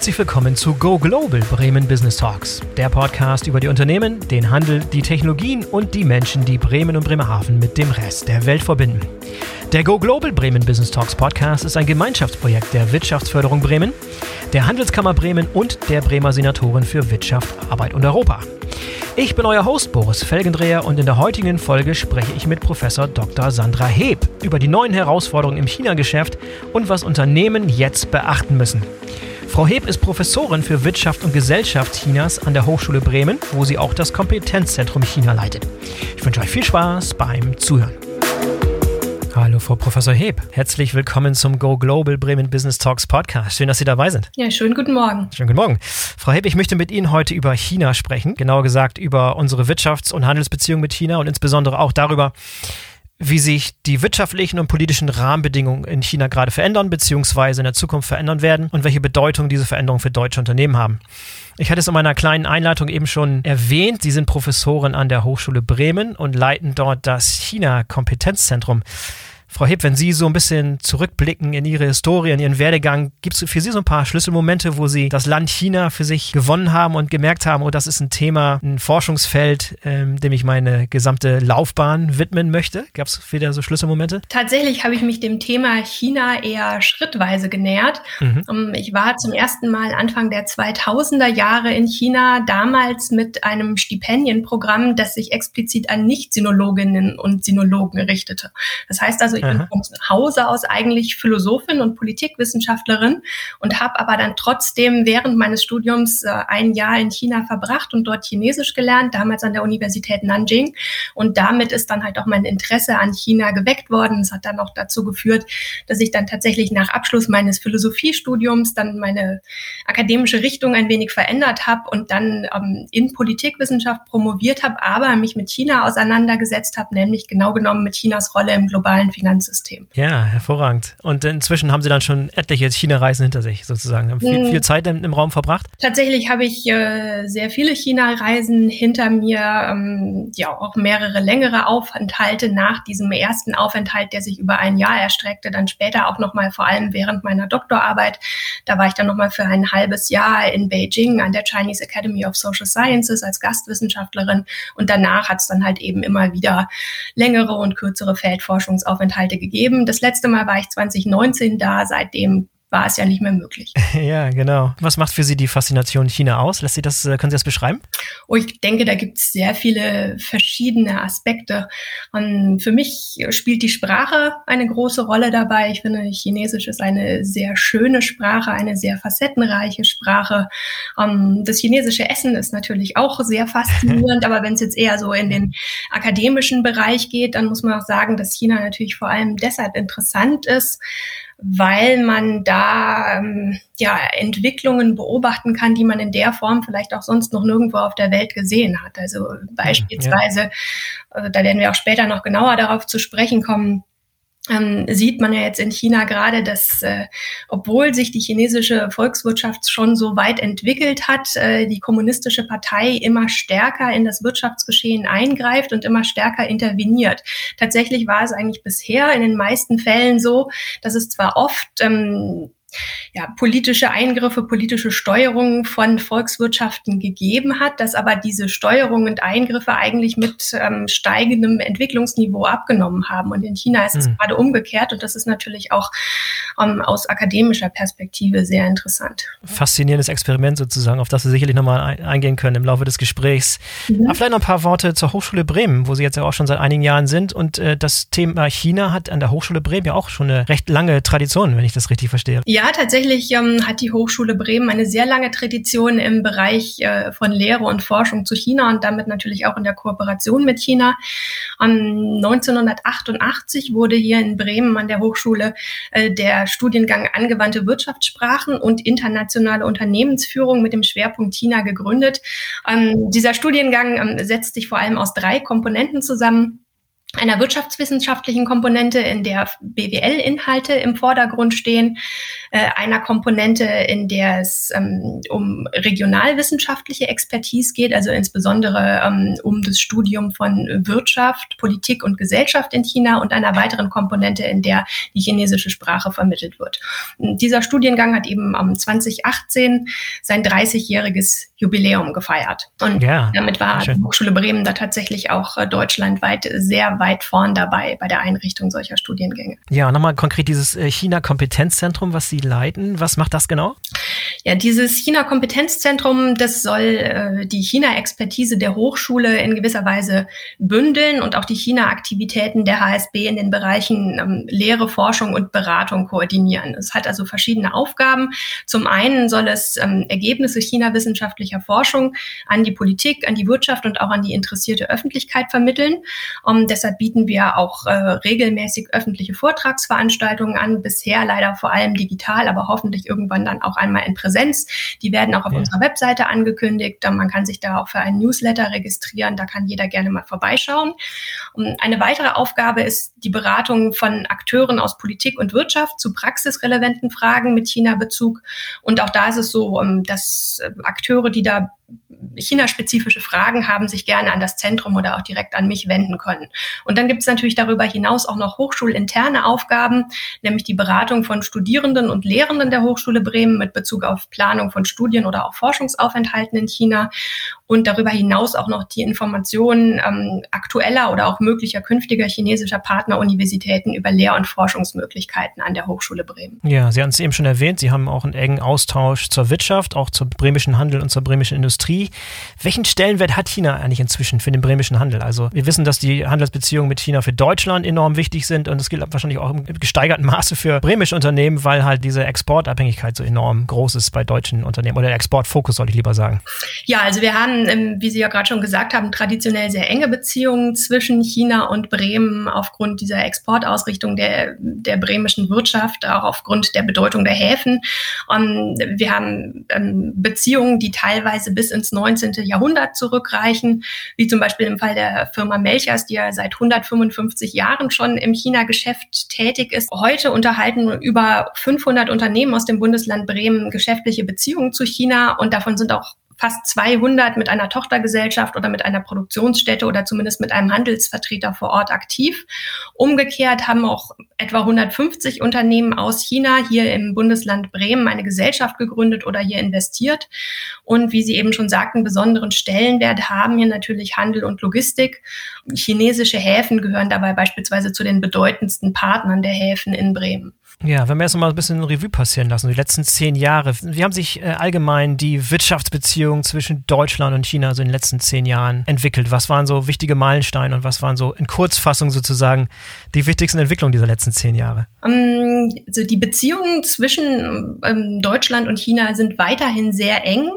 herzlich willkommen zu Go Global Bremen Business Talks, der Podcast über die Unternehmen, den Handel, die Technologien und die Menschen, die Bremen und Bremerhaven mit dem Rest der Welt verbinden. Der Go Global Bremen Business Talks Podcast ist ein Gemeinschaftsprojekt der Wirtschaftsförderung Bremen, der Handelskammer Bremen und der Bremer Senatorin für Wirtschaft, Arbeit und Europa. Ich bin euer Host Boris Felgendreher und in der heutigen Folge spreche ich mit Professor Dr. Sandra Heb über die neuen Herausforderungen im China-Geschäft und was Unternehmen jetzt beachten müssen. Frau Heb ist Professorin für Wirtschaft und Gesellschaft Chinas an der Hochschule Bremen, wo sie auch das Kompetenzzentrum China leitet. Ich wünsche euch viel Spaß beim Zuhören. Hallo, Frau Professor Heb. Herzlich willkommen zum Go Global Bremen Business Talks Podcast. Schön, dass Sie dabei sind. Ja, schönen guten Morgen. Schönen guten Morgen. Frau Heb, ich möchte mit Ihnen heute über China sprechen. Genauer gesagt über unsere Wirtschafts- und Handelsbeziehungen mit China und insbesondere auch darüber, wie sich die wirtschaftlichen und politischen Rahmenbedingungen in China gerade verändern bzw. in der Zukunft verändern werden und welche Bedeutung diese Veränderungen für deutsche Unternehmen haben. Ich hatte es in meiner kleinen Einleitung eben schon erwähnt. Sie sind Professorin an der Hochschule Bremen und leiten dort das China-Kompetenzzentrum. Frau Heb, wenn Sie so ein bisschen zurückblicken in Ihre Historie, in Ihren Werdegang, gibt es für Sie so ein paar Schlüsselmomente, wo Sie das Land China für sich gewonnen haben und gemerkt haben, oh, das ist ein Thema, ein Forschungsfeld, ähm, dem ich meine gesamte Laufbahn widmen möchte? Gab es wieder so Schlüsselmomente? Tatsächlich habe ich mich dem Thema China eher schrittweise genähert. Mhm. Ähm, ich war zum ersten Mal Anfang der 2000er Jahre in China, damals mit einem Stipendienprogramm, das sich explizit an Nicht-Sinologinnen und Sinologen richtete. Das heißt also, ich bin vom Hause aus eigentlich Philosophin und Politikwissenschaftlerin und habe aber dann trotzdem während meines Studiums äh, ein Jahr in China verbracht und dort Chinesisch gelernt, damals an der Universität Nanjing. Und damit ist dann halt auch mein Interesse an China geweckt worden. Es hat dann auch dazu geführt, dass ich dann tatsächlich nach Abschluss meines Philosophiestudiums dann meine akademische Richtung ein wenig verändert habe und dann ähm, in Politikwissenschaft promoviert habe, aber mich mit China auseinandergesetzt habe, nämlich genau genommen mit Chinas Rolle im globalen Finanz Finanzsystem. Ja, hervorragend. Und inzwischen haben Sie dann schon etliche China-Reisen hinter sich sozusagen. Haben viel, viel Zeit im, im, Raum verbracht? Tatsächlich habe ich äh, sehr viele China-Reisen hinter mir, ähm, ja auch mehrere längere Aufenthalte nach diesem ersten Aufenthalt, der sich über ein Jahr erstreckte, dann später auch nochmal vor allem während meiner Doktorarbeit. Da war ich dann nochmal für ein halbes Jahr in Beijing an der Chinese Academy of Social Sciences als Gastwissenschaftlerin und danach hat es dann halt eben immer wieder längere und kürzere Feldforschungsaufenthalte Inhalte gegeben. Das letzte Mal war ich 2019 da, seitdem war es ja nicht mehr möglich. Ja, genau. Was macht für Sie die Faszination China aus? Lässt Sie das, äh, können Sie das beschreiben? Oh, ich denke, da gibt es sehr viele verschiedene Aspekte. Und für mich spielt die Sprache eine große Rolle dabei. Ich finde, Chinesisch ist eine sehr schöne Sprache, eine sehr facettenreiche Sprache. Das chinesische Essen ist natürlich auch sehr faszinierend, aber wenn es jetzt eher so in den akademischen Bereich geht, dann muss man auch sagen, dass China natürlich vor allem deshalb interessant ist, weil man da ähm, ja Entwicklungen beobachten kann, die man in der Form vielleicht auch sonst noch nirgendwo auf der Welt gesehen hat. Also beispielsweise, ja. also da werden wir auch später noch genauer darauf zu sprechen kommen, ähm, sieht man ja jetzt in China gerade, dass äh, obwohl sich die chinesische Volkswirtschaft schon so weit entwickelt hat, äh, die kommunistische Partei immer stärker in das Wirtschaftsgeschehen eingreift und immer stärker interveniert. Tatsächlich war es eigentlich bisher in den meisten Fällen so, dass es zwar oft ähm, ja, politische Eingriffe, politische Steuerungen von Volkswirtschaften gegeben hat, dass aber diese Steuerungen und Eingriffe eigentlich mit ähm, steigendem Entwicklungsniveau abgenommen haben. Und in China ist es mhm. gerade umgekehrt und das ist natürlich auch ähm, aus akademischer Perspektive sehr interessant. Faszinierendes Experiment sozusagen, auf das Sie sicherlich nochmal eingehen können im Laufe des Gesprächs. Mhm. Aber vielleicht noch ein paar Worte zur Hochschule Bremen, wo Sie jetzt ja auch schon seit einigen Jahren sind. Und äh, das Thema China hat an der Hochschule Bremen ja auch schon eine recht lange Tradition, wenn ich das richtig verstehe. Ja, ja, tatsächlich ähm, hat die Hochschule Bremen eine sehr lange Tradition im Bereich äh, von Lehre und Forschung zu China und damit natürlich auch in der Kooperation mit China. Um, 1988 wurde hier in Bremen an der Hochschule äh, der Studiengang Angewandte Wirtschaftssprachen und internationale Unternehmensführung mit dem Schwerpunkt China gegründet. Ähm, dieser Studiengang ähm, setzt sich vor allem aus drei Komponenten zusammen. Einer wirtschaftswissenschaftlichen Komponente, in der BWL-Inhalte im Vordergrund stehen, äh, einer Komponente, in der es ähm, um regionalwissenschaftliche Expertise geht, also insbesondere ähm, um das Studium von Wirtschaft, Politik und Gesellschaft in China und einer weiteren Komponente, in der die chinesische Sprache vermittelt wird. Und dieser Studiengang hat eben am 2018 sein 30-jähriges Jubiläum gefeiert. Und ja, damit war die Hochschule Bremen da tatsächlich auch äh, deutschlandweit sehr weit vorn dabei bei der Einrichtung solcher Studiengänge. Ja, nochmal konkret dieses äh, China-Kompetenzzentrum, was Sie leiten. Was macht das genau? Ja, dieses China-Kompetenzzentrum, das soll äh, die China-Expertise der Hochschule in gewisser Weise bündeln und auch die China-Aktivitäten der HSB in den Bereichen ähm, Lehre, Forschung und Beratung koordinieren. Es hat also verschiedene Aufgaben. Zum einen soll es ähm, Ergebnisse China-wissenschaftlicher Forschung an die Politik, an die Wirtschaft und auch an die interessierte Öffentlichkeit vermitteln. Um, deshalb bieten wir auch äh, regelmäßig öffentliche Vortragsveranstaltungen an, bisher leider vor allem digital, aber hoffentlich irgendwann dann auch einmal in Präsenz. Die werden auch auf ja. unserer Webseite angekündigt. Man kann sich da auch für einen Newsletter registrieren. Da kann jeder gerne mal vorbeischauen. Und eine weitere Aufgabe ist die Beratung von Akteuren aus Politik und Wirtschaft zu praxisrelevanten Fragen mit China-Bezug. Und auch da ist es so, ähm, dass äh, Akteure, die da China-spezifische Fragen haben, sich gerne an das Zentrum oder auch direkt an mich wenden können. Und dann gibt es natürlich darüber hinaus auch noch hochschulinterne Aufgaben, nämlich die Beratung von Studierenden und Lehrenden der Hochschule Bremen mit Bezug auf Planung von Studien oder auch Forschungsaufenthalten in China und darüber hinaus auch noch die Informationen ähm, aktueller oder auch möglicher künftiger chinesischer Partneruniversitäten über Lehr- und Forschungsmöglichkeiten an der Hochschule Bremen. Ja, Sie haben es eben schon erwähnt, Sie haben auch einen engen Austausch zur Wirtschaft, auch zum bremischen Handel und zur bremischen Industrie. Welchen Stellenwert hat China eigentlich inzwischen für den bremischen Handel? Also wir wissen, dass die Handelsbeziehungen mit China für Deutschland enorm wichtig sind und es gilt wahrscheinlich auch im gesteigerten Maße für bremische Unternehmen, weil halt diese Exportabhängigkeit so enorm groß ist bei deutschen Unternehmen oder der Exportfokus, soll ich lieber sagen. Ja, also wir haben ähm, wie Sie ja gerade schon gesagt haben, traditionell sehr enge Beziehungen zwischen China und Bremen aufgrund dieser Exportausrichtung der, der bremischen Wirtschaft, auch aufgrund der Bedeutung der Häfen. Und wir haben ähm, Beziehungen, die teilweise bis ins 19. Jahrhundert zurückreichen, wie zum Beispiel im Fall der Firma Melchers, die ja seit 155 Jahren schon im China-Geschäft tätig ist. Heute unterhalten über 500 Unternehmen aus dem Bundesland Bremen geschäftliche Beziehungen zu China und davon sind auch fast 200 mit einer Tochtergesellschaft oder mit einer Produktionsstätte oder zumindest mit einem Handelsvertreter vor Ort aktiv. Umgekehrt haben auch etwa 150 Unternehmen aus China hier im Bundesland Bremen eine Gesellschaft gegründet oder hier investiert. Und wie Sie eben schon sagten, besonderen Stellenwert haben hier natürlich Handel und Logistik. Chinesische Häfen gehören dabei beispielsweise zu den bedeutendsten Partnern der Häfen in Bremen. Ja, wenn wir jetzt mal ein bisschen Revue passieren lassen, die letzten zehn Jahre, wie haben sich äh, allgemein die Wirtschaftsbeziehungen zwischen Deutschland und China so in den letzten zehn Jahren entwickelt? Was waren so wichtige Meilensteine und was waren so in Kurzfassung sozusagen die wichtigsten Entwicklungen dieser letzten zehn Jahre? Also die Beziehungen zwischen ähm, Deutschland und China sind weiterhin sehr eng.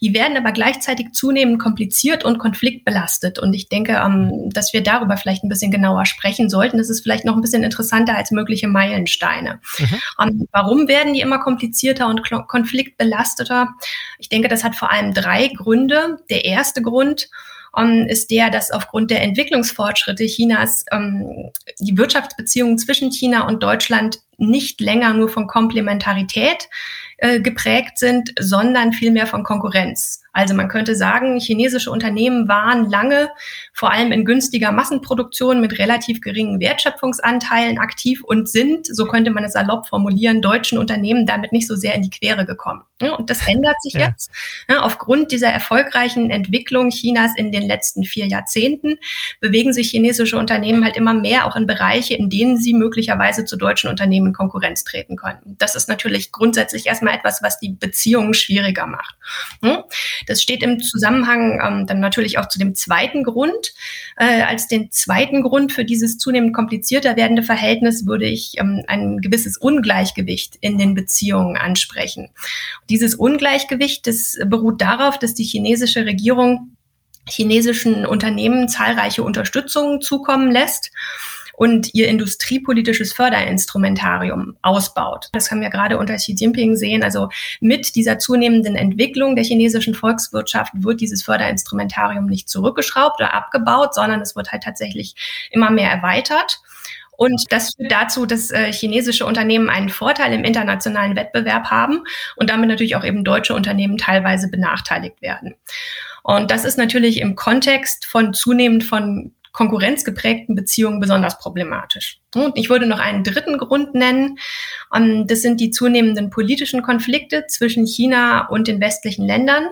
Die werden aber gleichzeitig zunehmend kompliziert und konfliktbelastet. Und ich denke, ähm, dass wir darüber vielleicht ein bisschen genauer sprechen sollten. Das ist vielleicht noch ein bisschen interessanter als mögliche Meilensteine. Mhm. Und warum werden die immer komplizierter und konfliktbelasteter? Ich denke, das hat vor allem drei Gründe. Der erste Grund um, ist der, dass aufgrund der Entwicklungsfortschritte Chinas um, die Wirtschaftsbeziehungen zwischen China und Deutschland nicht länger nur von Komplementarität äh, geprägt sind, sondern vielmehr von Konkurrenz. Also man könnte sagen, chinesische Unternehmen waren lange vor allem in günstiger Massenproduktion mit relativ geringen Wertschöpfungsanteilen aktiv und sind, so könnte man es salopp formulieren, deutschen Unternehmen damit nicht so sehr in die Quere gekommen. Und das ändert sich ja. jetzt. Aufgrund dieser erfolgreichen Entwicklung Chinas in den letzten vier Jahrzehnten bewegen sich chinesische Unternehmen halt immer mehr auch in Bereiche, in denen sie möglicherweise zu deutschen Unternehmen in Konkurrenz treten können. Das ist natürlich grundsätzlich erstmal etwas, was die Beziehungen schwieriger macht. Das steht im Zusammenhang ähm, dann natürlich auch zu dem zweiten Grund. Äh, als den zweiten Grund für dieses zunehmend komplizierter werdende Verhältnis würde ich ähm, ein gewisses Ungleichgewicht in den Beziehungen ansprechen. Dieses Ungleichgewicht, das beruht darauf, dass die chinesische Regierung chinesischen Unternehmen zahlreiche Unterstützung zukommen lässt und ihr industriepolitisches Förderinstrumentarium ausbaut. Das haben wir gerade unter Xi Jinping sehen. Also mit dieser zunehmenden Entwicklung der chinesischen Volkswirtschaft wird dieses Förderinstrumentarium nicht zurückgeschraubt oder abgebaut, sondern es wird halt tatsächlich immer mehr erweitert. Und das führt dazu, dass äh, chinesische Unternehmen einen Vorteil im internationalen Wettbewerb haben und damit natürlich auch eben deutsche Unternehmen teilweise benachteiligt werden. Und das ist natürlich im Kontext von zunehmend von konkurrenzgeprägten Beziehungen besonders problematisch. Und ich würde noch einen dritten Grund nennen. Das sind die zunehmenden politischen Konflikte zwischen China und den westlichen Ländern.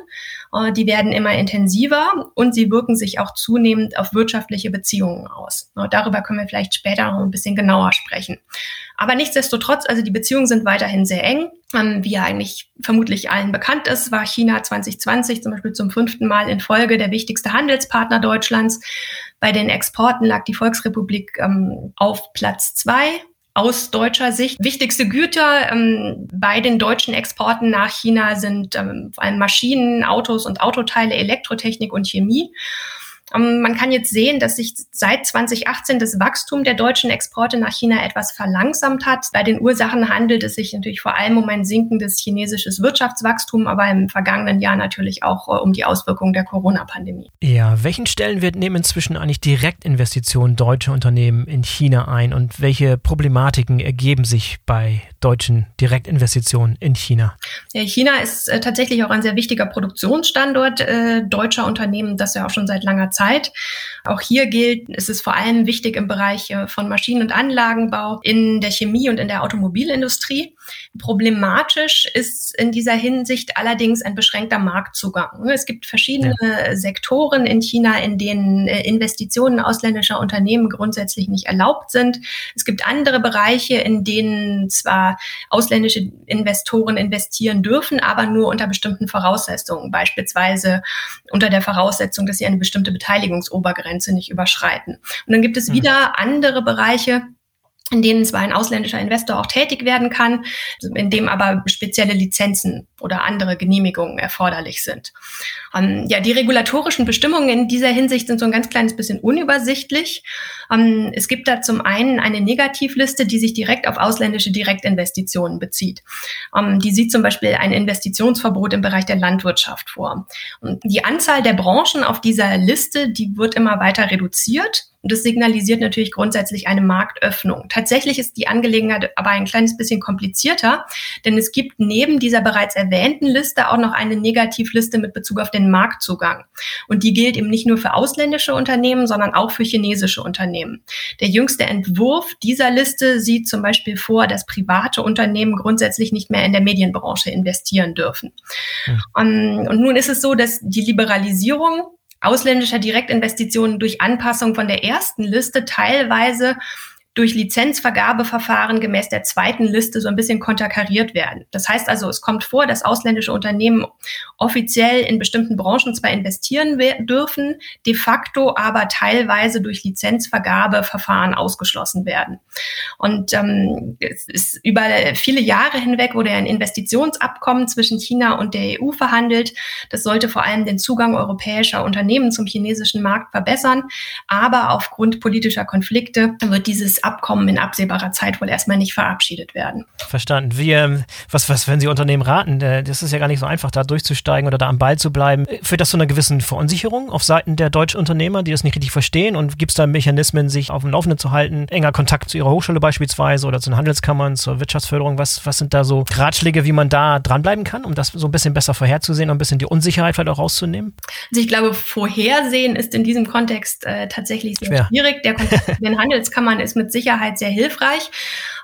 Äh, die werden immer intensiver und sie wirken sich auch zunehmend auf wirtschaftliche Beziehungen aus. Darüber können wir vielleicht später noch ein bisschen genauer sprechen. Aber nichtsdestotrotz, also die Beziehungen sind weiterhin sehr eng. Wie ja eigentlich vermutlich allen bekannt ist, war China 2020 zum Beispiel zum fünften Mal in Folge der wichtigste Handelspartner Deutschlands. Bei den Exporten lag die Volksrepublik ähm, auf Platz zwei aus deutscher Sicht. Wichtigste Güter ähm, bei den deutschen Exporten nach China sind ähm, vor allem Maschinen, Autos und Autoteile, Elektrotechnik und Chemie. Ähm, man kann jetzt sehen, dass sich seit 2018 das Wachstum der deutschen Exporte nach China etwas verlangsamt hat. Bei den Ursachen handelt es sich natürlich vor allem um ein sinkendes chinesisches Wirtschaftswachstum, aber im vergangenen Jahr natürlich auch äh, um die Auswirkungen der Corona-Pandemie. Ja, welchen Stellenwert nehmen inzwischen eigentlich Direktinvestitionen deutscher Unternehmen in China ein und welche Problematiken ergeben sich bei deutschen Direktinvestitionen in China? Ja, China ist äh, tatsächlich auch ein sehr wichtiger Produktionsstandort äh, deutscher Unternehmen, das ja auch schon seit langer Zeit. Auch hier gilt, es vor allem wichtig im Bereich äh, von Maschinen- und Anlagenbau, in der Chemie und in der Automobilindustrie. Problematisch ist in dieser Hinsicht allerdings ein beschränkter Marktzugang. Es gibt verschiedene ja. Sektoren in China, in denen äh, Investitionen ausländischer Unternehmen grundsätzlich nicht erlaubt sind. Es gibt andere Bereiche, in denen zwar ausländische Investoren investieren dürfen, aber nur unter bestimmten Voraussetzungen, beispielsweise unter der Voraussetzung, dass sie eine bestimmte Beteiligungsobergrenze nicht überschreiten. Und dann gibt es hm. wieder andere Bereiche, in denen zwar ein ausländischer Investor auch tätig werden kann, in dem aber spezielle Lizenzen oder andere Genehmigungen erforderlich sind. Ähm, ja, die regulatorischen Bestimmungen in dieser Hinsicht sind so ein ganz kleines bisschen unübersichtlich. Ähm, es gibt da zum einen eine Negativliste, die sich direkt auf ausländische Direktinvestitionen bezieht. Ähm, die sieht zum Beispiel ein Investitionsverbot im Bereich der Landwirtschaft vor. Und die Anzahl der Branchen auf dieser Liste, die wird immer weiter reduziert. Und das signalisiert natürlich grundsätzlich eine Marktöffnung. Tatsächlich ist die Angelegenheit aber ein kleines bisschen komplizierter, denn es gibt neben dieser bereits erwähnten Liste auch noch eine Negativliste mit Bezug auf den Marktzugang. Und die gilt eben nicht nur für ausländische Unternehmen, sondern auch für chinesische Unternehmen. Der jüngste Entwurf dieser Liste sieht zum Beispiel vor, dass private Unternehmen grundsätzlich nicht mehr in der Medienbranche investieren dürfen. Ja. Und nun ist es so, dass die Liberalisierung ausländischer Direktinvestitionen durch Anpassung von der ersten Liste teilweise durch Lizenzvergabeverfahren gemäß der zweiten Liste so ein bisschen konterkariert werden. Das heißt also, es kommt vor, dass ausländische Unternehmen offiziell in bestimmten Branchen zwar investieren dürfen, de facto aber teilweise durch Lizenzvergabeverfahren ausgeschlossen werden. Und ähm, es ist über viele Jahre hinweg wurde ein Investitionsabkommen zwischen China und der EU verhandelt. Das sollte vor allem den Zugang europäischer Unternehmen zum chinesischen Markt verbessern. Aber aufgrund politischer Konflikte wird dieses Abkommen in absehbarer Zeit wohl erstmal nicht verabschiedet werden. Verstanden. Wie, ähm, was, was, wenn Sie Unternehmen raten? Äh, das ist ja gar nicht so einfach, da durchzusteigen oder da am Ball zu bleiben. Führt das zu einer gewissen Verunsicherung auf Seiten der deutschen Unternehmer, die das nicht richtig verstehen? Und gibt es da Mechanismen, sich auf dem Laufenden zu halten? Enger Kontakt zu ihrer Hochschule beispielsweise oder zu den Handelskammern, zur Wirtschaftsförderung? Was, was sind da so Ratschläge, wie man da dranbleiben kann, um das so ein bisschen besser vorherzusehen und ein bisschen die Unsicherheit vielleicht auch rauszunehmen? Also ich glaube, vorhersehen ist in diesem Kontext äh, tatsächlich sehr Schwer. schwierig. Der Kontakt mit den Handelskammern ist mit Sicherheit sehr hilfreich.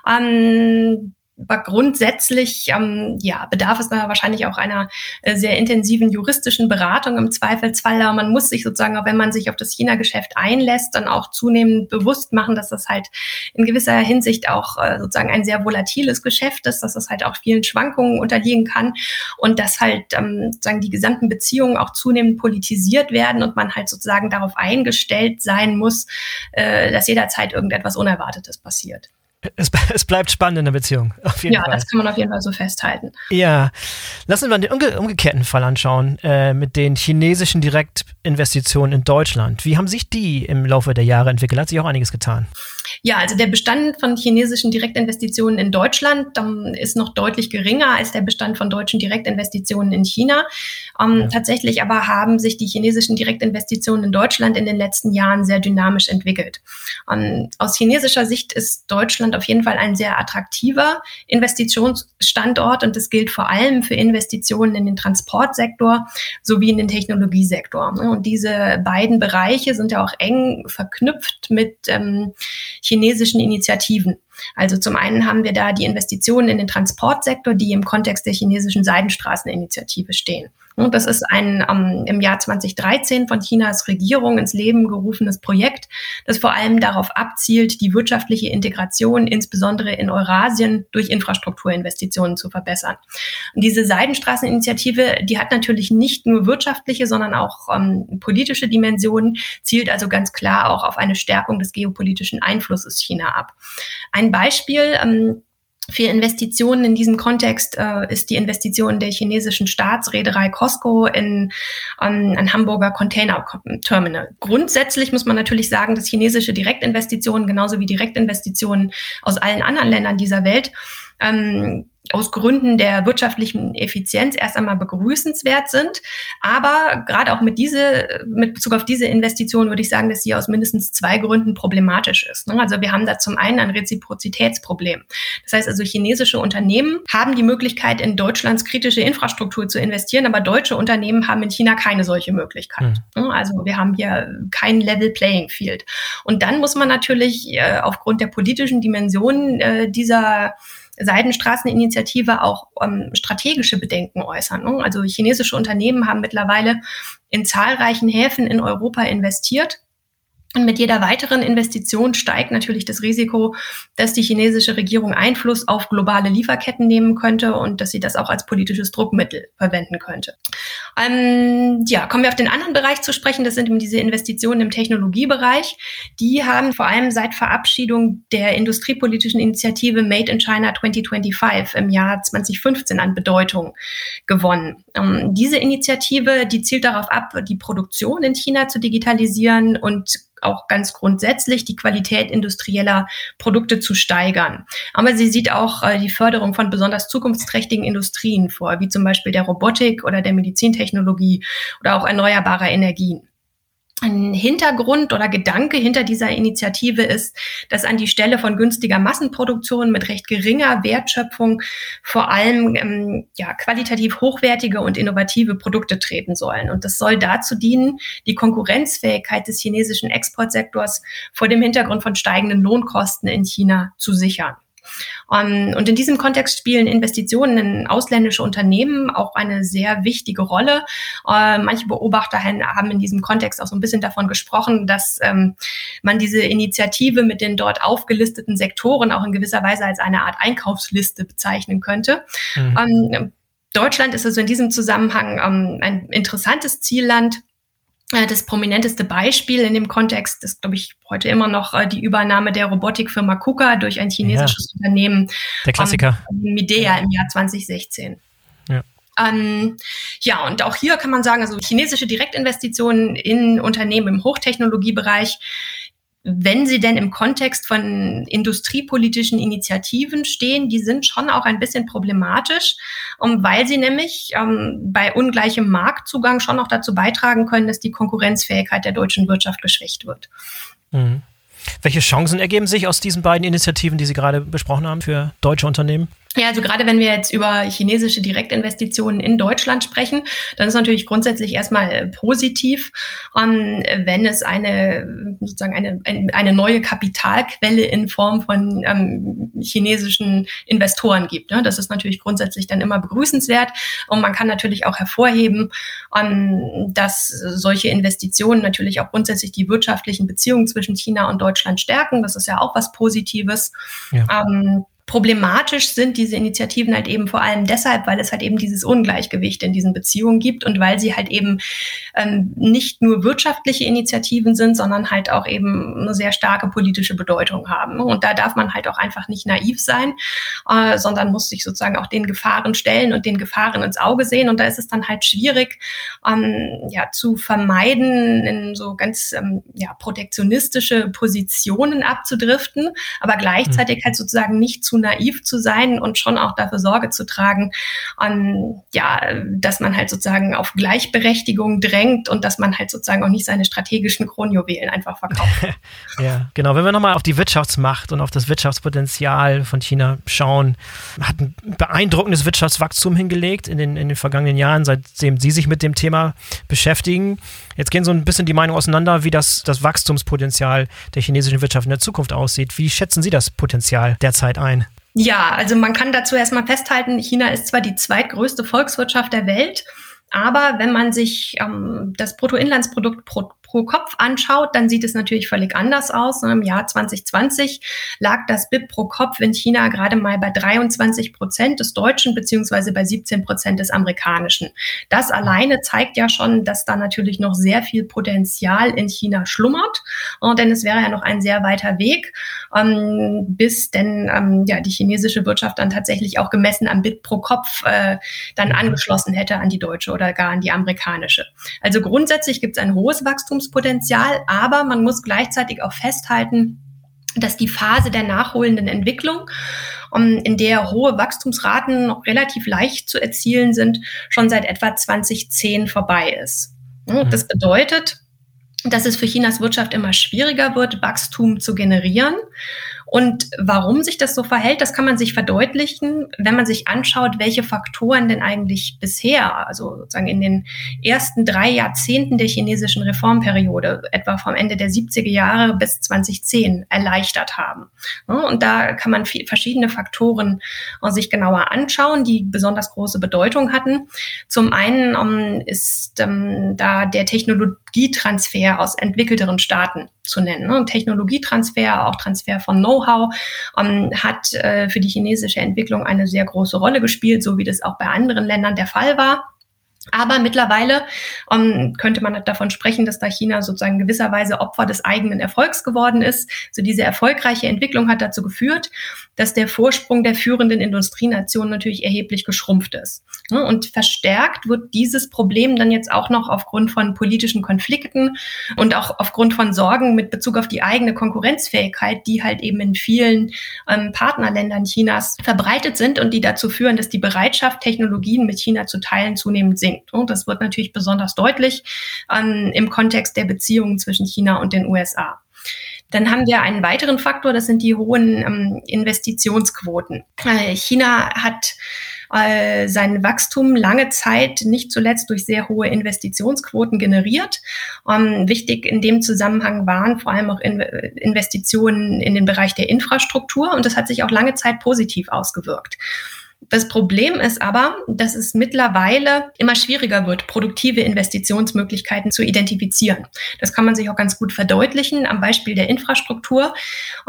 Ähm, aber grundsätzlich ähm, ja, bedarf es da wahrscheinlich auch einer äh, sehr intensiven juristischen Beratung im Zweifelsfall. Aber man muss sich sozusagen, auch wenn man sich auf das China-Geschäft einlässt, dann auch zunehmend bewusst machen, dass das halt in gewisser Hinsicht auch äh, sozusagen ein sehr volatiles Geschäft ist, dass das halt auch vielen Schwankungen unterliegen kann und dass halt ähm, sozusagen die gesamten Beziehungen auch zunehmend politisiert werden und man halt sozusagen darauf eingestellt sein muss, äh, dass jederzeit irgendetwas Unerwartetes passiert. Es, es, bleibt spannend in der Beziehung. Auf jeden ja, Fall. das kann man auf jeden Fall so festhalten. Ja. Lassen wir den umge umgekehrten Fall anschauen, äh, mit den chinesischen Direktinvestitionen in Deutschland. Wie haben sich die im Laufe der Jahre entwickelt? Hat sich auch einiges getan? Ja, also der Bestand von chinesischen Direktinvestitionen in Deutschland ähm, ist noch deutlich geringer als der Bestand von deutschen Direktinvestitionen in China. Ähm, ja. Tatsächlich aber haben sich die chinesischen Direktinvestitionen in Deutschland in den letzten Jahren sehr dynamisch entwickelt. Ähm, aus chinesischer Sicht ist Deutschland auf jeden Fall ein sehr attraktiver Investitionsstandort und das gilt vor allem für Investitionen in den Transportsektor sowie in den Technologiesektor. Und diese beiden Bereiche sind ja auch eng verknüpft mit ähm, chinesischen Initiativen. Also zum einen haben wir da die Investitionen in den Transportsektor, die im Kontext der chinesischen Seidenstraßeninitiative stehen. Und das ist ein um, im Jahr 2013 von Chinas Regierung ins Leben gerufenes Projekt, das vor allem darauf abzielt, die wirtschaftliche Integration insbesondere in Eurasien durch Infrastrukturinvestitionen zu verbessern. Und diese Seidenstraßeninitiative, die hat natürlich nicht nur wirtschaftliche, sondern auch um, politische Dimensionen, zielt also ganz klar auch auf eine Stärkung des geopolitischen Einflusses China ab. Ein Beispiel, ähm, für Investitionen in diesem Kontext äh, ist die Investition der chinesischen Staatsreederei Costco in um, ein Hamburger Container-Terminal. Grundsätzlich muss man natürlich sagen, dass chinesische Direktinvestitionen genauso wie Direktinvestitionen aus allen anderen Ländern dieser Welt ähm, aus Gründen der wirtschaftlichen Effizienz erst einmal begrüßenswert sind. Aber gerade auch mit diese, mit Bezug auf diese Investition würde ich sagen, dass sie aus mindestens zwei Gründen problematisch ist. Ne? Also wir haben da zum einen ein Reziprozitätsproblem. Das heißt also, chinesische Unternehmen haben die Möglichkeit, in Deutschlands kritische Infrastruktur zu investieren, aber deutsche Unternehmen haben in China keine solche Möglichkeit. Mhm. Also wir haben hier kein Level Playing Field. Und dann muss man natürlich äh, aufgrund der politischen Dimensionen äh, dieser Seidenstraßeninitiative auch ähm, strategische Bedenken äußern. Ne? Also chinesische Unternehmen haben mittlerweile in zahlreichen Häfen in Europa investiert und mit jeder weiteren Investition steigt natürlich das Risiko, dass die chinesische Regierung Einfluss auf globale Lieferketten nehmen könnte und dass sie das auch als politisches Druckmittel verwenden könnte. Ähm, ja, kommen wir auf den anderen Bereich zu sprechen. Das sind eben diese Investitionen im Technologiebereich. Die haben vor allem seit Verabschiedung der industriepolitischen Initiative Made in China 2025 im Jahr 2015 an Bedeutung gewonnen. Ähm, diese Initiative, die zielt darauf ab, die Produktion in China zu digitalisieren und auch ganz grundsätzlich die Qualität industrieller Produkte zu steigern. Aber sie sieht auch äh, die Förderung von besonders zukunftsträchtigen Industrien vor, wie zum Beispiel der Robotik oder der Medizintechnologie oder auch erneuerbarer Energien ein Hintergrund oder Gedanke hinter dieser Initiative ist, dass an die Stelle von günstiger Massenproduktion mit recht geringer Wertschöpfung vor allem ähm, ja, qualitativ hochwertige und innovative Produkte treten sollen. Und das soll dazu dienen, die Konkurrenzfähigkeit des chinesischen Exportsektors vor dem Hintergrund von steigenden Lohnkosten in China zu sichern. Ähm, und in diesem Kontext spielen Investitionen in ausländische Unternehmen auch eine sehr wichtige Rolle. Uh, manche Beobachter haben in diesem Kontext auch so ein bisschen davon gesprochen, dass ähm, man diese Initiative mit den dort aufgelisteten Sektoren auch in gewisser Weise als eine Art Einkaufsliste bezeichnen könnte. Mhm. Ähm, Deutschland ist also in diesem Zusammenhang ein interessantes Zielland äh, das prominenteste Beispiel in dem Kontext ist, glaube ich, heute immer noch äh, die Übernahme der Robotikfirma KUKA durch ein chinesisches ja. Unternehmen. Der Klassiker. Ähm, Midea im Jahr 2016. Ja. Ähm, ja, und auch hier kann man sagen, also chinesische Direktinvestitionen in Unternehmen im Hochtechnologiebereich wenn sie denn im Kontext von industriepolitischen Initiativen stehen, die sind schon auch ein bisschen problematisch, um, weil sie nämlich ähm, bei ungleichem Marktzugang schon auch dazu beitragen können, dass die Konkurrenzfähigkeit der deutschen Wirtschaft geschwächt wird. Mhm. Welche Chancen ergeben sich aus diesen beiden Initiativen, die Sie gerade besprochen haben für deutsche Unternehmen? Ja, also gerade wenn wir jetzt über chinesische Direktinvestitionen in Deutschland sprechen, dann ist natürlich grundsätzlich erstmal äh, positiv, ähm, wenn es eine sozusagen eine, eine neue Kapitalquelle in Form von ähm, chinesischen Investoren gibt. Ne? Das ist natürlich grundsätzlich dann immer begrüßenswert und man kann natürlich auch hervorheben, ähm, dass solche Investitionen natürlich auch grundsätzlich die wirtschaftlichen Beziehungen zwischen China und Deutschland stärken. Das ist ja auch was Positives. Ja. Ähm, Problematisch sind diese Initiativen halt eben vor allem deshalb, weil es halt eben dieses Ungleichgewicht in diesen Beziehungen gibt und weil sie halt eben ähm, nicht nur wirtschaftliche Initiativen sind, sondern halt auch eben eine sehr starke politische Bedeutung haben. Und da darf man halt auch einfach nicht naiv sein, äh, sondern muss sich sozusagen auch den Gefahren stellen und den Gefahren ins Auge sehen. Und da ist es dann halt schwierig, ähm, ja, zu vermeiden, in so ganz ähm, ja, protektionistische Positionen abzudriften, aber gleichzeitig mhm. halt sozusagen nicht zu naiv zu sein und schon auch dafür Sorge zu tragen, um, ja, dass man halt sozusagen auf Gleichberechtigung drängt und dass man halt sozusagen auch nicht seine strategischen Kronjuwelen einfach verkauft. ja, genau. Wenn wir nochmal auf die Wirtschaftsmacht und auf das Wirtschaftspotenzial von China schauen, hat ein beeindruckendes Wirtschaftswachstum hingelegt in den, in den vergangenen Jahren, seitdem Sie sich mit dem Thema beschäftigen. Jetzt gehen so ein bisschen die Meinungen auseinander, wie das, das Wachstumspotenzial der chinesischen Wirtschaft in der Zukunft aussieht. Wie schätzen Sie das Potenzial derzeit ein? Ja, also man kann dazu erstmal festhalten, China ist zwar die zweitgrößte Volkswirtschaft der Welt, aber wenn man sich ähm, das Bruttoinlandsprodukt pro, pro Kopf anschaut, dann sieht es natürlich völlig anders aus. Im Jahr 2020 lag das BIP pro Kopf in China gerade mal bei 23 Prozent des deutschen beziehungsweise bei 17 Prozent des amerikanischen. Das alleine zeigt ja schon, dass da natürlich noch sehr viel Potenzial in China schlummert. Und denn es wäre ja noch ein sehr weiter Weg, ähm, bis denn ähm, ja die chinesische Wirtschaft dann tatsächlich auch gemessen am BIP pro Kopf äh, dann angeschlossen hätte an die deutsche oder gar an die amerikanische. Also grundsätzlich gibt es ein hohes Wachstum Wachstumspotenzial, aber man muss gleichzeitig auch festhalten, dass die Phase der nachholenden Entwicklung, in der hohe Wachstumsraten relativ leicht zu erzielen sind, schon seit etwa 2010 vorbei ist. Mhm. Das bedeutet, dass es für Chinas Wirtschaft immer schwieriger wird, Wachstum zu generieren. Und warum sich das so verhält, das kann man sich verdeutlichen, wenn man sich anschaut, welche Faktoren denn eigentlich bisher, also sozusagen in den ersten drei Jahrzehnten der chinesischen Reformperiode, etwa vom Ende der 70er Jahre bis 2010, erleichtert haben. Und da kann man verschiedene Faktoren sich genauer anschauen, die besonders große Bedeutung hatten. Zum einen um, ist um, da der Technologietransfer aus entwickelteren Staaten zu nennen. Ne? Technologietransfer, auch Transfer von Know-how, ähm, hat äh, für die chinesische Entwicklung eine sehr große Rolle gespielt, so wie das auch bei anderen Ländern der Fall war. Aber mittlerweile ähm, könnte man davon sprechen, dass da China sozusagen gewisserweise Opfer des eigenen Erfolgs geworden ist. So diese erfolgreiche Entwicklung hat dazu geführt, dass der Vorsprung der führenden Industrienationen natürlich erheblich geschrumpft ist. Und verstärkt wird dieses Problem dann jetzt auch noch aufgrund von politischen Konflikten und auch aufgrund von Sorgen mit Bezug auf die eigene Konkurrenzfähigkeit, die halt eben in vielen ähm, Partnerländern Chinas verbreitet sind und die dazu führen, dass die Bereitschaft, Technologien mit China zu teilen, zunehmend sinkt sinkt. Und das wird natürlich besonders deutlich ähm, im Kontext der Beziehungen zwischen China und den USA. Dann haben wir einen weiteren Faktor, das sind die hohen ähm, Investitionsquoten. Äh, China hat äh, sein Wachstum lange Zeit nicht zuletzt durch sehr hohe Investitionsquoten generiert. Ähm, wichtig in dem Zusammenhang waren vor allem auch in, Investitionen in den Bereich der Infrastruktur und das hat sich auch lange Zeit positiv ausgewirkt. Das Problem ist aber, dass es mittlerweile immer schwieriger wird, produktive Investitionsmöglichkeiten zu identifizieren. Das kann man sich auch ganz gut verdeutlichen am Beispiel der Infrastruktur.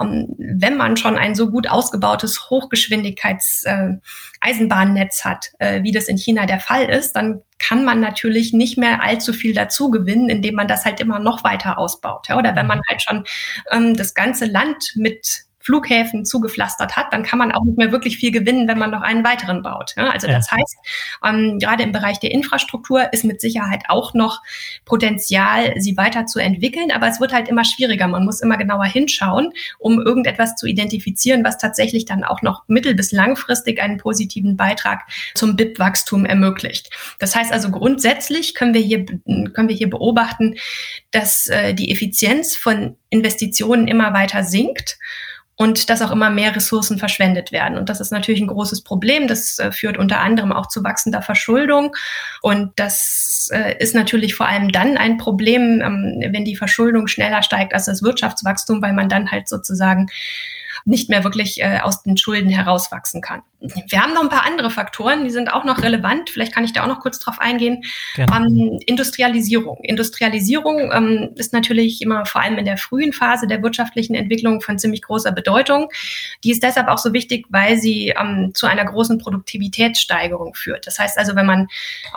Ähm, wenn man schon ein so gut ausgebautes Hochgeschwindigkeits-Eisenbahnnetz äh, hat, äh, wie das in China der Fall ist, dann kann man natürlich nicht mehr allzu viel dazu gewinnen, indem man das halt immer noch weiter ausbaut. Oder wenn man halt schon ähm, das ganze Land mit Flughäfen zugepflastert hat, dann kann man auch nicht mehr wirklich viel gewinnen, wenn man noch einen weiteren baut. Ja, also ja. das heißt, ähm, gerade im Bereich der Infrastruktur ist mit Sicherheit auch noch Potenzial, sie weiterzuentwickeln, aber es wird halt immer schwieriger. Man muss immer genauer hinschauen, um irgendetwas zu identifizieren, was tatsächlich dann auch noch mittel- bis langfristig einen positiven Beitrag zum BIP-Wachstum ermöglicht. Das heißt also grundsätzlich können wir hier, können wir hier beobachten, dass äh, die Effizienz von Investitionen immer weiter sinkt und dass auch immer mehr Ressourcen verschwendet werden. Und das ist natürlich ein großes Problem. Das äh, führt unter anderem auch zu wachsender Verschuldung. Und das äh, ist natürlich vor allem dann ein Problem, ähm, wenn die Verschuldung schneller steigt als das Wirtschaftswachstum, weil man dann halt sozusagen nicht mehr wirklich äh, aus den Schulden herauswachsen kann. Wir haben noch ein paar andere Faktoren, die sind auch noch relevant. Vielleicht kann ich da auch noch kurz drauf eingehen. Ähm, Industrialisierung. Industrialisierung ähm, ist natürlich immer vor allem in der frühen Phase der wirtschaftlichen Entwicklung von ziemlich großer Bedeutung. Die ist deshalb auch so wichtig, weil sie ähm, zu einer großen Produktivitätssteigerung führt. Das heißt also, wenn man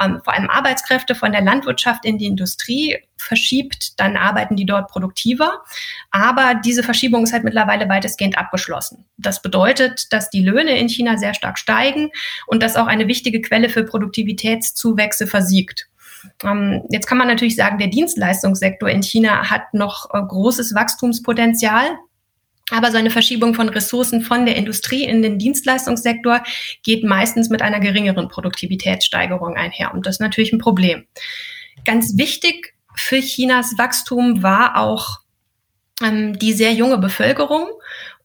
ähm, vor allem Arbeitskräfte von der Landwirtschaft in die Industrie verschiebt, dann arbeiten die dort produktiver. Aber diese Verschiebung ist halt mittlerweile weitestgehend abgeschlossen. Das bedeutet, dass die Löhne in China sehr stark steigen und dass auch eine wichtige Quelle für Produktivitätszuwächse versiegt. Ähm, jetzt kann man natürlich sagen, der Dienstleistungssektor in China hat noch äh, großes Wachstumspotenzial. Aber so eine Verschiebung von Ressourcen von der Industrie in den Dienstleistungssektor geht meistens mit einer geringeren Produktivitätssteigerung einher. Und das ist natürlich ein Problem. Ganz wichtig für Chinas Wachstum war auch ähm, die sehr junge Bevölkerung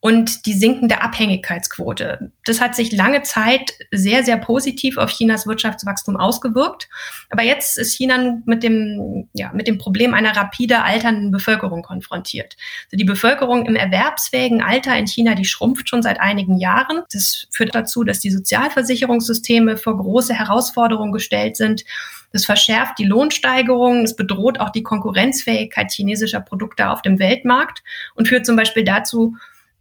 und die sinkende Abhängigkeitsquote. Das hat sich lange Zeit sehr, sehr positiv auf Chinas Wirtschaftswachstum ausgewirkt. Aber jetzt ist China mit dem, ja, mit dem Problem einer rapide alternden Bevölkerung konfrontiert. Also die Bevölkerung im erwerbsfähigen Alter in China, die schrumpft schon seit einigen Jahren. Das führt dazu, dass die Sozialversicherungssysteme vor große Herausforderungen gestellt sind. Das verschärft die Lohnsteigerungen, es bedroht auch die Konkurrenzfähigkeit chinesischer Produkte auf dem Weltmarkt und führt zum Beispiel dazu,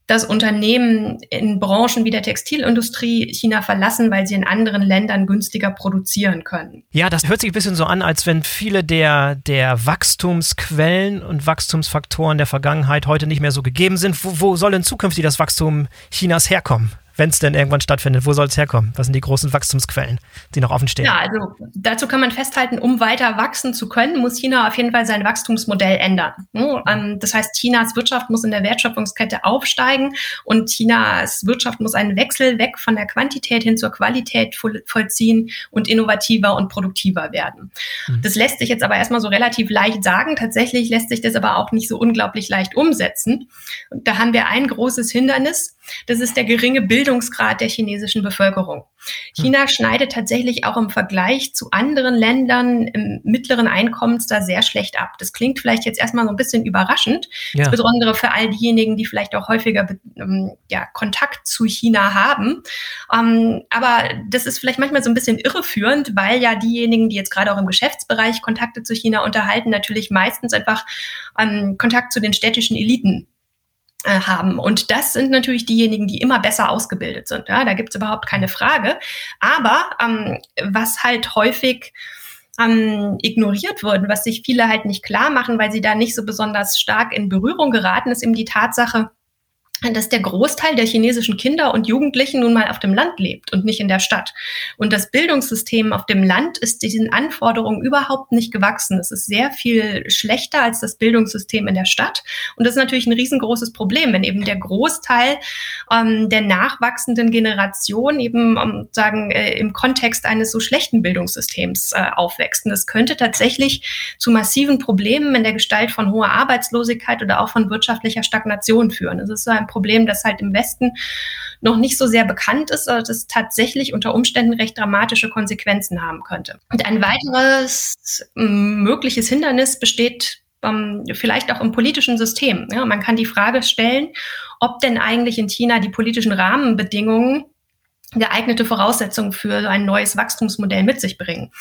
dass Unternehmen in Branchen wie der Textilindustrie China verlassen, weil sie in anderen Ländern günstiger produzieren können. Ja, das hört sich ein bisschen so an, als wenn viele der, der Wachstumsquellen und Wachstumsfaktoren der Vergangenheit heute nicht mehr so gegeben sind. Wo, wo soll denn zukünftig das Wachstum Chinas herkommen? Wenn es denn irgendwann stattfindet? Wo soll es herkommen? Was sind die großen Wachstumsquellen, die noch offen stehen? Ja, also dazu kann man festhalten, um weiter wachsen zu können, muss China auf jeden Fall sein Wachstumsmodell ändern. Hm, ähm, das heißt, Chinas Wirtschaft muss in der Wertschöpfungskette aufsteigen und Chinas Wirtschaft muss einen Wechsel weg von der Quantität hin zur Qualität vollziehen und innovativer und produktiver werden. Mhm. Das lässt sich jetzt aber erstmal so relativ leicht sagen. Tatsächlich lässt sich das aber auch nicht so unglaublich leicht umsetzen. Und da haben wir ein großes Hindernis. Das ist der geringe Bildungsgrad der chinesischen Bevölkerung. China hm. schneidet tatsächlich auch im Vergleich zu anderen Ländern im mittleren Einkommens da sehr schlecht ab. Das klingt vielleicht jetzt erstmal so ein bisschen überraschend, ja. insbesondere für all diejenigen, die vielleicht auch häufiger ähm, ja, Kontakt zu China haben. Ähm, aber das ist vielleicht manchmal so ein bisschen irreführend, weil ja diejenigen, die jetzt gerade auch im Geschäftsbereich Kontakte zu China unterhalten, natürlich meistens einfach ähm, Kontakt zu den städtischen Eliten haben. Und das sind natürlich diejenigen, die immer besser ausgebildet sind. Ja, da gibt's überhaupt keine Frage. Aber ähm, was halt häufig ähm, ignoriert wird, was sich viele halt nicht klar machen, weil sie da nicht so besonders stark in Berührung geraten, ist eben die Tatsache, dass der Großteil der chinesischen Kinder und Jugendlichen nun mal auf dem Land lebt und nicht in der Stadt. Und das Bildungssystem auf dem Land ist diesen Anforderungen überhaupt nicht gewachsen. Es ist sehr viel schlechter als das Bildungssystem in der Stadt. Und das ist natürlich ein riesengroßes Problem, wenn eben der Großteil ähm, der nachwachsenden Generation eben ähm, sagen äh, im Kontext eines so schlechten Bildungssystems äh, aufwächst. Und das könnte tatsächlich zu massiven Problemen in der Gestalt von hoher Arbeitslosigkeit oder auch von wirtschaftlicher Stagnation führen. Das ist so ein Problem, das halt im Westen noch nicht so sehr bekannt ist, aber das tatsächlich unter Umständen recht dramatische Konsequenzen haben könnte. Und ein weiteres mögliches Hindernis besteht ähm, vielleicht auch im politischen System. Ja, man kann die Frage stellen, ob denn eigentlich in China die politischen Rahmenbedingungen geeignete Voraussetzungen für ein neues Wachstumsmodell mit sich bringen.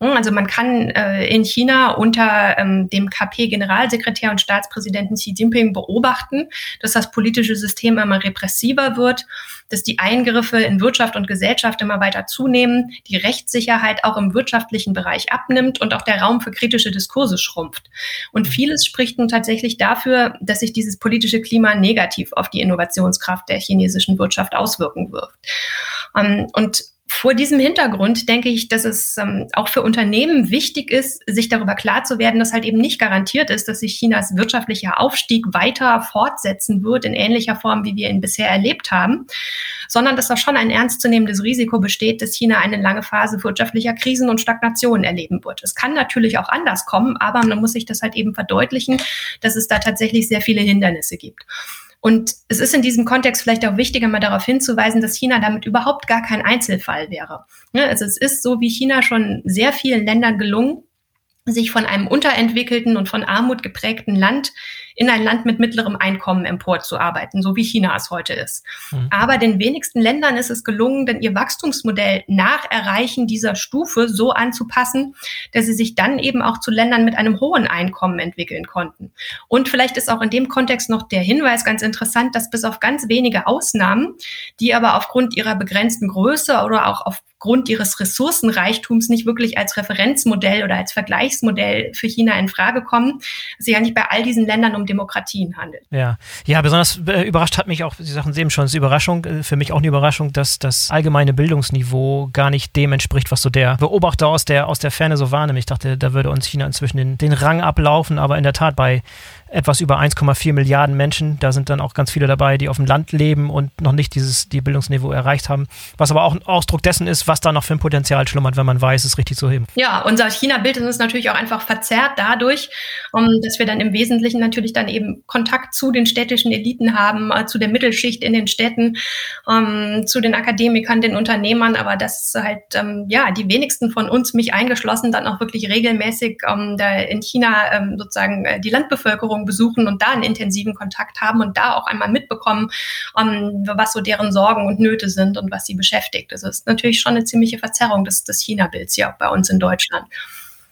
Hm, also man kann äh, in China unter ähm, dem KP-Generalsekretär und Staatspräsidenten Xi Jinping beobachten, dass das politische System immer repressiver wird, dass die Eingriffe in Wirtschaft und Gesellschaft immer weiter zunehmen, die Rechtssicherheit auch im wirtschaftlichen Bereich abnimmt und auch der Raum für kritische Diskurse schrumpft. Und vieles spricht nun tatsächlich dafür, dass sich dieses politische Klima negativ auf die Innovationskraft der chinesischen Wirtschaft auswirken wird. Ähm, und vor diesem Hintergrund denke ich, dass es ähm, auch für Unternehmen wichtig ist, sich darüber klar zu werden, dass halt eben nicht garantiert ist, dass sich Chinas wirtschaftlicher Aufstieg weiter fortsetzen wird in ähnlicher Form, wie wir ihn bisher erlebt haben, sondern dass da schon ein ernstzunehmendes Risiko besteht, dass China eine lange Phase wirtschaftlicher Krisen und Stagnation erleben wird. Es kann natürlich auch anders kommen, aber man muss sich das halt eben verdeutlichen, dass es da tatsächlich sehr viele Hindernisse gibt. Und es ist in diesem Kontext vielleicht auch wichtiger, mal darauf hinzuweisen, dass China damit überhaupt gar kein Einzelfall wäre. Also es ist so wie China schon sehr vielen Ländern gelungen, sich von einem unterentwickelten und von Armut geprägten Land in ein Land mit mittlerem Einkommen emporzuarbeiten, so wie China es heute ist. Mhm. Aber den wenigsten Ländern ist es gelungen, denn ihr Wachstumsmodell nach Erreichen dieser Stufe so anzupassen, dass sie sich dann eben auch zu Ländern mit einem hohen Einkommen entwickeln konnten. Und vielleicht ist auch in dem Kontext noch der Hinweis ganz interessant, dass bis auf ganz wenige Ausnahmen, die aber aufgrund ihrer begrenzten Größe oder auch auf aufgrund ihres Ressourcenreichtums nicht wirklich als Referenzmodell oder als Vergleichsmodell für China in Frage kommen, dass sich ja nicht bei all diesen Ländern um Demokratien handelt. Ja, ja, besonders äh, überrascht hat mich auch, Sie sagten es eben schon, es ist Überraschung, äh, für mich auch eine Überraschung, dass das allgemeine Bildungsniveau gar nicht dem entspricht, was so der Beobachter aus der, aus der Ferne so wahrnimmt. Ich dachte, da würde uns China inzwischen den, den Rang ablaufen, aber in der Tat bei etwas über 1,4 Milliarden Menschen. Da sind dann auch ganz viele dabei, die auf dem Land leben und noch nicht dieses die Bildungsniveau erreicht haben. Was aber auch ein Ausdruck dessen ist, was da noch für ein Potenzial schlummert, wenn man weiß, es richtig zu heben. Ja, unser China-Bild ist natürlich auch einfach verzerrt dadurch, um, dass wir dann im Wesentlichen natürlich dann eben Kontakt zu den städtischen Eliten haben, äh, zu der Mittelschicht in den Städten, um, zu den Akademikern, den Unternehmern, aber dass halt ähm, ja die wenigsten von uns, mich eingeschlossen, dann auch wirklich regelmäßig ähm, da in China ähm, sozusagen äh, die Landbevölkerung besuchen und da einen intensiven Kontakt haben und da auch einmal mitbekommen, um, ähm, was so deren Sorgen und Nöte sind und was sie beschäftigt. Das ist natürlich schon eine ziemliche Verzerrung des, des China-Bilds hier auch bei uns in Deutschland.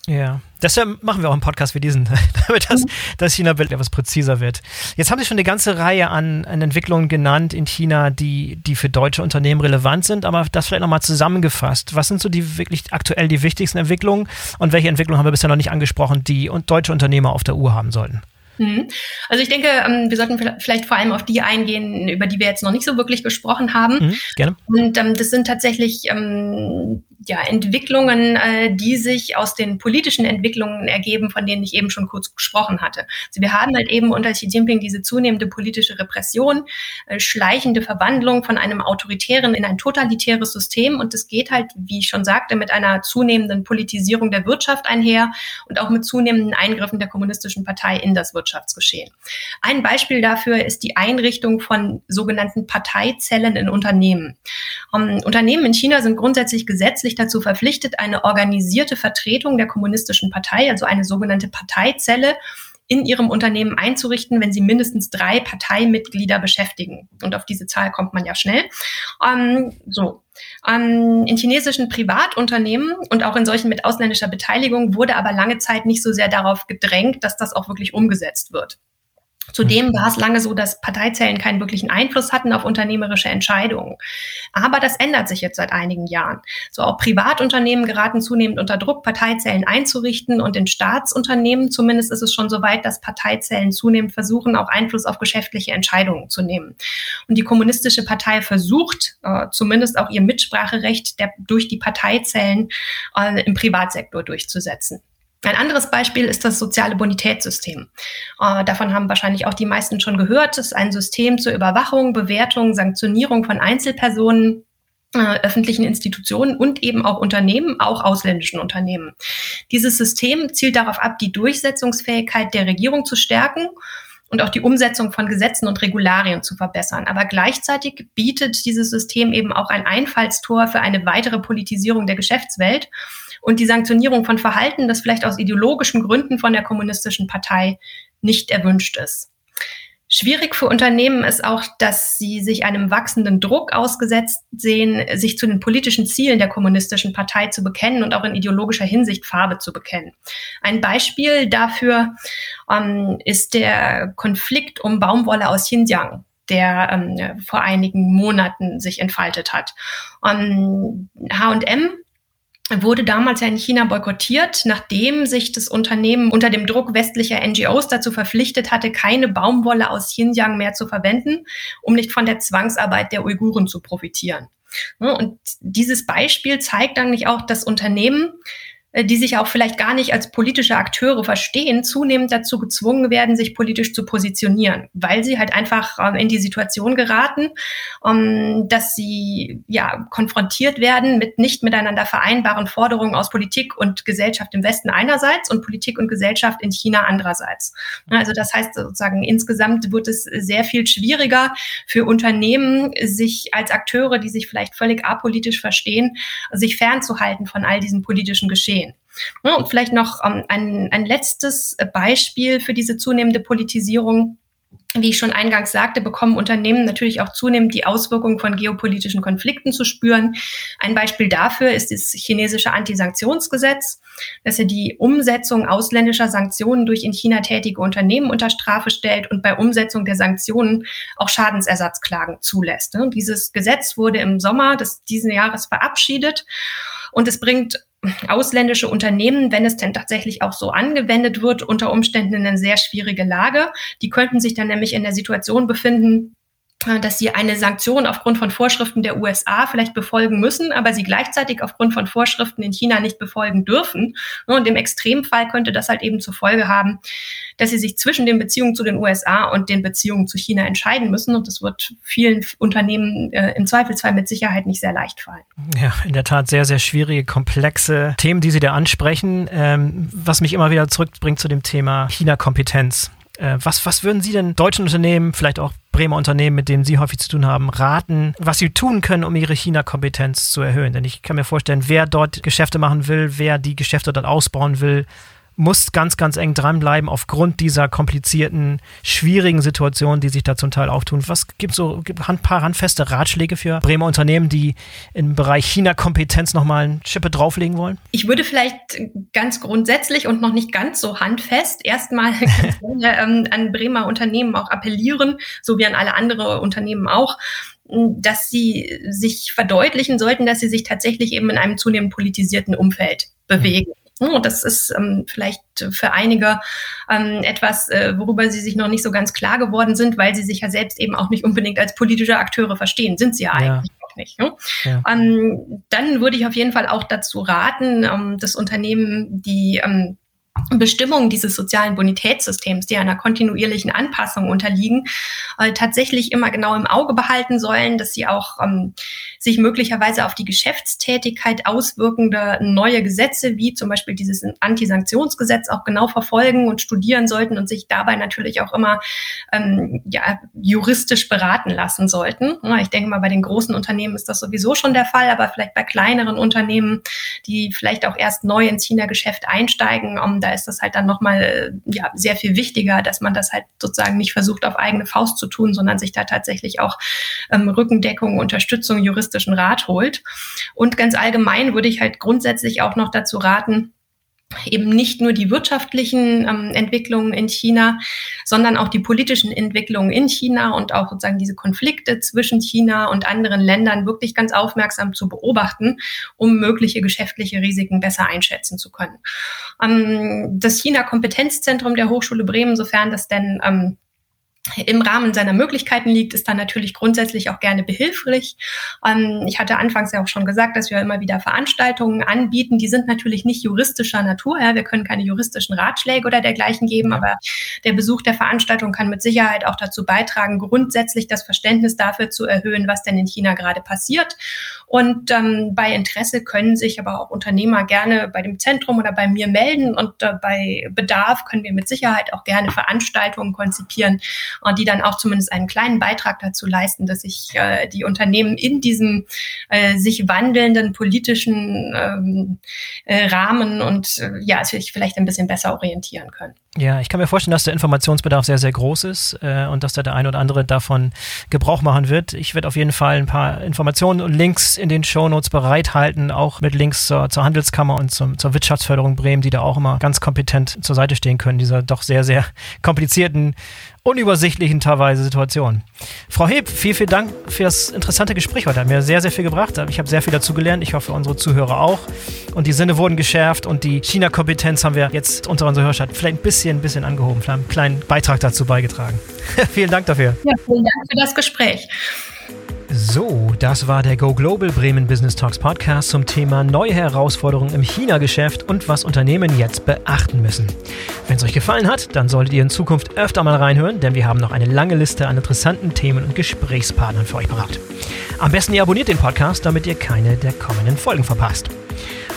Ja, deshalb machen wir auch einen Podcast wie diesen, damit das, mhm. das China-Bild etwas präziser wird. Jetzt haben Sie schon eine ganze Reihe an, an Entwicklungen genannt in China, die, die für deutsche Unternehmen relevant sind, aber das vielleicht nochmal zusammengefasst. Was sind so die wirklich aktuell die wichtigsten Entwicklungen und welche Entwicklungen haben wir bisher noch nicht angesprochen, die und deutsche Unternehmer auf der Uhr haben sollten? Mhm. Also ich denke, ähm, wir sollten vielleicht vor allem auf die eingehen, über die wir jetzt noch nicht so wirklich gesprochen haben. Mhm, gerne. Und ähm, das sind tatsächlich ähm, ja, Entwicklungen, äh, die sich aus den politischen Entwicklungen ergeben, von denen ich eben schon kurz gesprochen hatte. Also wir haben halt eben unter Xi Jinping diese zunehmende politische Repression, äh, schleichende Verwandlung von einem autoritären in ein totalitäres System und das geht halt, wie ich schon sagte, mit einer zunehmenden Politisierung der Wirtschaft einher und auch mit zunehmenden Eingriffen der kommunistischen Partei in das Wirtschaftsgeschehen. Ein Beispiel dafür ist die Einrichtung von sogenannten Parteizellen in Unternehmen. Um, ähm, Unternehmen in China sind grundsätzlich gesetzlich sich dazu verpflichtet, eine organisierte Vertretung der kommunistischen Partei, also eine sogenannte Parteizelle, in ihrem Unternehmen einzurichten, wenn sie mindestens drei Parteimitglieder beschäftigen. Und auf diese Zahl kommt man ja schnell. Ähm, so. Ähm, in chinesischen Privatunternehmen und auch in solchen mit ausländischer Beteiligung wurde aber lange Zeit nicht so sehr darauf gedrängt, dass das auch wirklich umgesetzt wird. Zudem war es lange so, dass Parteizellen keinen wirklichen Einfluss hatten auf unternehmerische Entscheidungen. Aber das ändert sich jetzt seit einigen Jahren. So auch Privatunternehmen geraten zunehmend unter Druck, Parteizellen einzurichten und in Staatsunternehmen zumindest ist es schon so weit, dass Parteizellen zunehmend versuchen, auch Einfluss auf geschäftliche Entscheidungen zu nehmen. Und die kommunistische Partei versucht äh, zumindest auch ihr Mitspracherecht der, durch die Parteizellen äh, im Privatsektor durchzusetzen. Ein anderes Beispiel ist das soziale Bonitätssystem. Äh, davon haben wahrscheinlich auch die meisten schon gehört. Es ist ein System zur Überwachung, Bewertung, Sanktionierung von Einzelpersonen, äh, öffentlichen Institutionen und eben auch Unternehmen, auch ausländischen Unternehmen. Dieses System zielt darauf ab, die Durchsetzungsfähigkeit der Regierung zu stärken und auch die Umsetzung von Gesetzen und Regularien zu verbessern. Aber gleichzeitig bietet dieses System eben auch ein Einfallstor für eine weitere Politisierung der Geschäftswelt und die Sanktionierung von Verhalten, das vielleicht aus ideologischen Gründen von der kommunistischen Partei nicht erwünscht ist. Schwierig für Unternehmen ist auch, dass sie sich einem wachsenden Druck ausgesetzt sehen, sich zu den politischen Zielen der kommunistischen Partei zu bekennen und auch in ideologischer Hinsicht Farbe zu bekennen. Ein Beispiel dafür ähm, ist der Konflikt um Baumwolle aus Xinjiang der ähm, vor einigen Monaten sich entfaltet hat. H&M wurde damals ja in China boykottiert, nachdem sich das Unternehmen unter dem Druck westlicher NGOs dazu verpflichtet hatte, keine Baumwolle aus Xinjiang mehr zu verwenden, um nicht von der Zwangsarbeit der Uiguren zu profitieren. Und dieses Beispiel zeigt eigentlich auch, dass Unternehmen die sich auch vielleicht gar nicht als politische Akteure verstehen, zunehmend dazu gezwungen werden, sich politisch zu positionieren, weil sie halt einfach ähm, in die Situation geraten, ähm, dass sie ja konfrontiert werden mit nicht miteinander vereinbaren Forderungen aus Politik und Gesellschaft im Westen einerseits und Politik und Gesellschaft in China andererseits. Also das heißt sozusagen insgesamt wird es sehr viel schwieriger für Unternehmen, sich als Akteure, die sich vielleicht völlig apolitisch verstehen, sich fernzuhalten von all diesen politischen Geschehen. Und vielleicht noch ähm, ein, ein letztes Beispiel für diese zunehmende Politisierung wie ich schon eingangs sagte, bekommen Unternehmen natürlich auch zunehmend die Auswirkungen von geopolitischen Konflikten zu spüren. Ein Beispiel dafür ist das chinesische Antisanktionsgesetz, das ja die Umsetzung ausländischer Sanktionen durch in China tätige Unternehmen unter Strafe stellt und bei Umsetzung der Sanktionen auch Schadensersatzklagen zulässt. Dieses Gesetz wurde im Sommer des diesen Jahres verabschiedet und es bringt ausländische Unternehmen, wenn es denn tatsächlich auch so angewendet wird, unter Umständen in eine sehr schwierige Lage. Die könnten sich dann nämlich in der Situation befinden, dass sie eine Sanktion aufgrund von Vorschriften der USA vielleicht befolgen müssen, aber sie gleichzeitig aufgrund von Vorschriften in China nicht befolgen dürfen. Und im Extremfall könnte das halt eben zur Folge haben, dass sie sich zwischen den Beziehungen zu den USA und den Beziehungen zu China entscheiden müssen. Und das wird vielen Unternehmen äh, im Zweifelsfall mit Sicherheit nicht sehr leicht fallen. Ja, in der Tat sehr, sehr schwierige, komplexe Themen, die Sie da ansprechen. Ähm, was mich immer wieder zurückbringt zu dem Thema China-Kompetenz. Äh, was, was würden Sie denn deutschen Unternehmen, vielleicht auch Bremer Unternehmen, mit denen Sie häufig zu tun haben, raten, was sie tun können, um ihre China-Kompetenz zu erhöhen? Denn ich kann mir vorstellen, wer dort Geschäfte machen will, wer die Geschäfte dort ausbauen will, muss ganz, ganz eng dranbleiben aufgrund dieser komplizierten, schwierigen Situationen, die sich da zum Teil auftun. Was gibt so ein paar handfeste Ratschläge für Bremer Unternehmen, die im Bereich China-Kompetenz nochmal eine Schippe drauflegen wollen? Ich würde vielleicht ganz grundsätzlich und noch nicht ganz so handfest erstmal ähm, an Bremer Unternehmen auch appellieren, so wie an alle andere Unternehmen auch, dass sie sich verdeutlichen sollten, dass sie sich tatsächlich eben in einem zunehmend politisierten Umfeld bewegen. Und das ist ähm, vielleicht für einige ähm, etwas, äh, worüber sie sich noch nicht so ganz klar geworden sind, weil sie sich ja selbst eben auch nicht unbedingt als politische Akteure verstehen. Sind sie ja, ja. eigentlich auch nicht. Ne? Ja. Ähm, dann würde ich auf jeden Fall auch dazu raten, ähm, das Unternehmen, die ähm, Bestimmungen dieses sozialen Bonitätssystems, die einer kontinuierlichen Anpassung unterliegen, äh, tatsächlich immer genau im Auge behalten sollen, dass sie auch ähm, sich möglicherweise auf die Geschäftstätigkeit auswirkende neue Gesetze, wie zum Beispiel dieses Antisanktionsgesetz, auch genau verfolgen und studieren sollten und sich dabei natürlich auch immer ähm, ja, juristisch beraten lassen sollten. Ich denke mal, bei den großen Unternehmen ist das sowieso schon der Fall, aber vielleicht bei kleineren Unternehmen, die vielleicht auch erst neu ins China-Geschäft einsteigen, um da ist das halt dann nochmal ja, sehr viel wichtiger, dass man das halt sozusagen nicht versucht, auf eigene Faust zu tun, sondern sich da tatsächlich auch ähm, Rückendeckung, Unterstützung, juristischen Rat holt. Und ganz allgemein würde ich halt grundsätzlich auch noch dazu raten, eben nicht nur die wirtschaftlichen ähm, Entwicklungen in China, sondern auch die politischen Entwicklungen in China und auch sozusagen diese Konflikte zwischen China und anderen Ländern wirklich ganz aufmerksam zu beobachten, um mögliche geschäftliche Risiken besser einschätzen zu können. Ähm, das China-Kompetenzzentrum der Hochschule Bremen, sofern das denn ähm, im Rahmen seiner Möglichkeiten liegt, ist dann natürlich grundsätzlich auch gerne behilflich. Ähm, ich hatte anfangs ja auch schon gesagt, dass wir immer wieder Veranstaltungen anbieten. Die sind natürlich nicht juristischer Natur. Ja. Wir können keine juristischen Ratschläge oder dergleichen geben, aber der Besuch der Veranstaltung kann mit Sicherheit auch dazu beitragen, grundsätzlich das Verständnis dafür zu erhöhen, was denn in China gerade passiert. Und ähm, bei Interesse können sich aber auch Unternehmer gerne bei dem Zentrum oder bei mir melden und äh, bei Bedarf können wir mit Sicherheit auch gerne Veranstaltungen konzipieren und die dann auch zumindest einen kleinen Beitrag dazu leisten, dass sich äh, die Unternehmen in diesem äh, sich wandelnden politischen ähm, äh, Rahmen und äh, ja, sich vielleicht ein bisschen besser orientieren können. Ja, ich kann mir vorstellen, dass der Informationsbedarf sehr, sehr groß ist äh, und dass da der ein oder andere davon Gebrauch machen wird. Ich werde auf jeden Fall ein paar Informationen und Links in den Shownotes bereithalten, auch mit Links zur, zur Handelskammer und zum, zur Wirtschaftsförderung Bremen, die da auch immer ganz kompetent zur Seite stehen können, dieser doch sehr, sehr komplizierten unübersichtlichen teilweise Situation. Frau Heb, vielen, vielen Dank für das interessante Gespräch heute. Hat mir sehr, sehr viel gebracht. Ich habe sehr viel dazu gelernt. Ich hoffe, unsere Zuhörer auch. Und die Sinne wurden geschärft und die China-Kompetenz haben wir jetzt unter unserer Hörschaft vielleicht ein bisschen, ein bisschen angehoben, vielleicht einen kleinen Beitrag dazu beigetragen. vielen Dank dafür. Ja, vielen Dank für das Gespräch. So, das war der Go Global Bremen Business Talks Podcast zum Thema neue Herausforderungen im China-Geschäft und was Unternehmen jetzt beachten müssen. Wenn es euch gefallen hat, dann solltet ihr in Zukunft öfter mal reinhören, denn wir haben noch eine lange Liste an interessanten Themen und Gesprächspartnern für euch parat. Am besten ihr abonniert den Podcast, damit ihr keine der kommenden Folgen verpasst.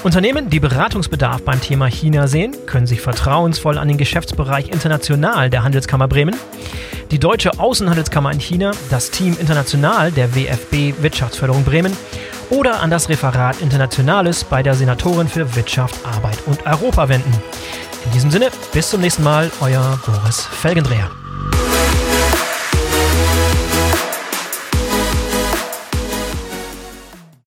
Unternehmen, die Beratungsbedarf beim Thema China sehen, können sich vertrauensvoll an den Geschäftsbereich International der Handelskammer Bremen die Deutsche Außenhandelskammer in China, das Team International der WFB Wirtschaftsförderung Bremen oder an das Referat Internationales bei der Senatorin für Wirtschaft, Arbeit und Europa wenden. In diesem Sinne, bis zum nächsten Mal, euer Boris Felgendreher.